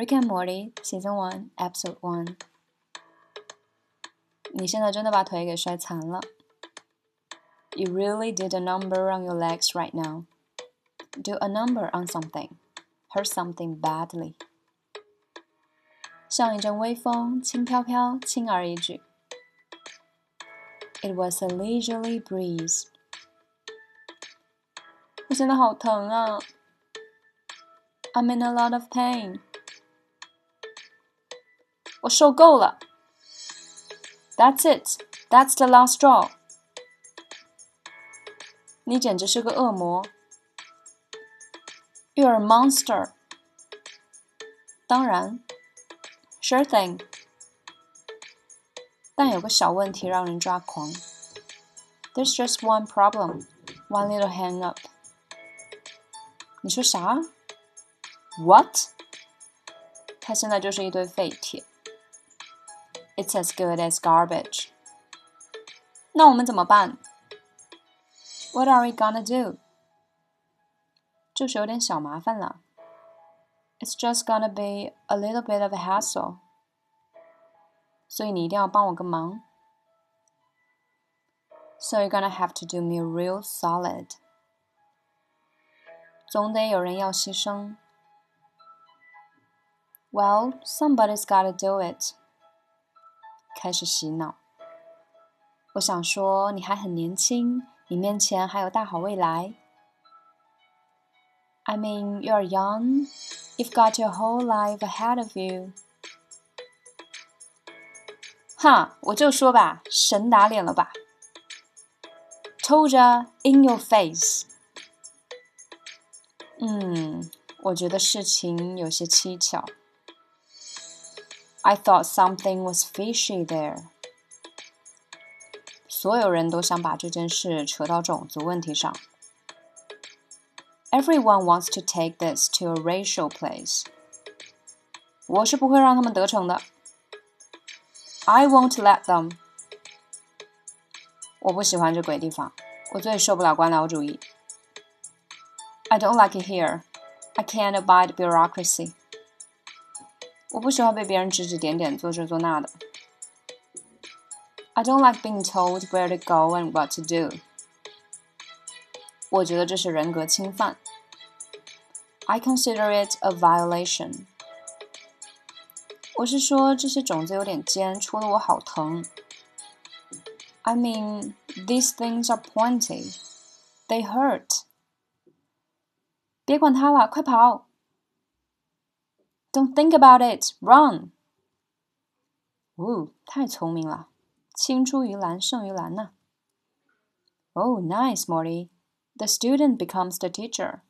Rick and Morty Season One Episode One。你现在真的把腿给摔残了。You really did a number on your legs right now. Do a number on something. Hurt something badly. 像一阵微风，轻飘飘，轻而易举。It was a leisurely breeze. 我现在好疼啊！I'm in a lot of pain. 我受够了。That's it. That's the last straw. 你简直是个恶魔。You're a monster. 当然，Sure thing. 但有个小问题让人抓狂。There's just one problem, one little hang up. 你说啥？What？它现在就是一堆废铁。 It's as good as garbage. 那我们怎么办？What are we gonna do？就是有点小麻烦了。It's just gonna be a little bit of a hassle. 所以你一定要帮我个忙。So you're gonna have to do me real solid. 总得有人要牺牲。Well, somebody's gotta do it. 开始洗脑。我想说，你还很年轻，你面前还有大好未来。I mean, you're young. You've got your whole life ahead of you. 哈，我就说吧，神打脸了吧？Told ya in your face. 嗯，我觉得事情有些蹊跷。 I thought something was fishy there。所有人都想把这件事扯到种族问题上。Everyone wants to take this to a racial place。我是不会让他们得逞的。I won't let them。我不喜欢这鬼地方，我最受不了官僚主义。I don't like it here. I can't abide bureaucracy. 我不喜欢被别人指指点点，做这做那的。I don't like being told where to go and what to do. 我觉得这是人格侵犯。I consider it a violation. 我是说这些种子有点尖，戳得我好疼。I mean, these things are pointy. They hurt. 别管他了，快跑 ！Don't think about it, run！哦，太聪明了，青出于蓝胜于蓝呐。Oh, nice, Morty. The student becomes the teacher.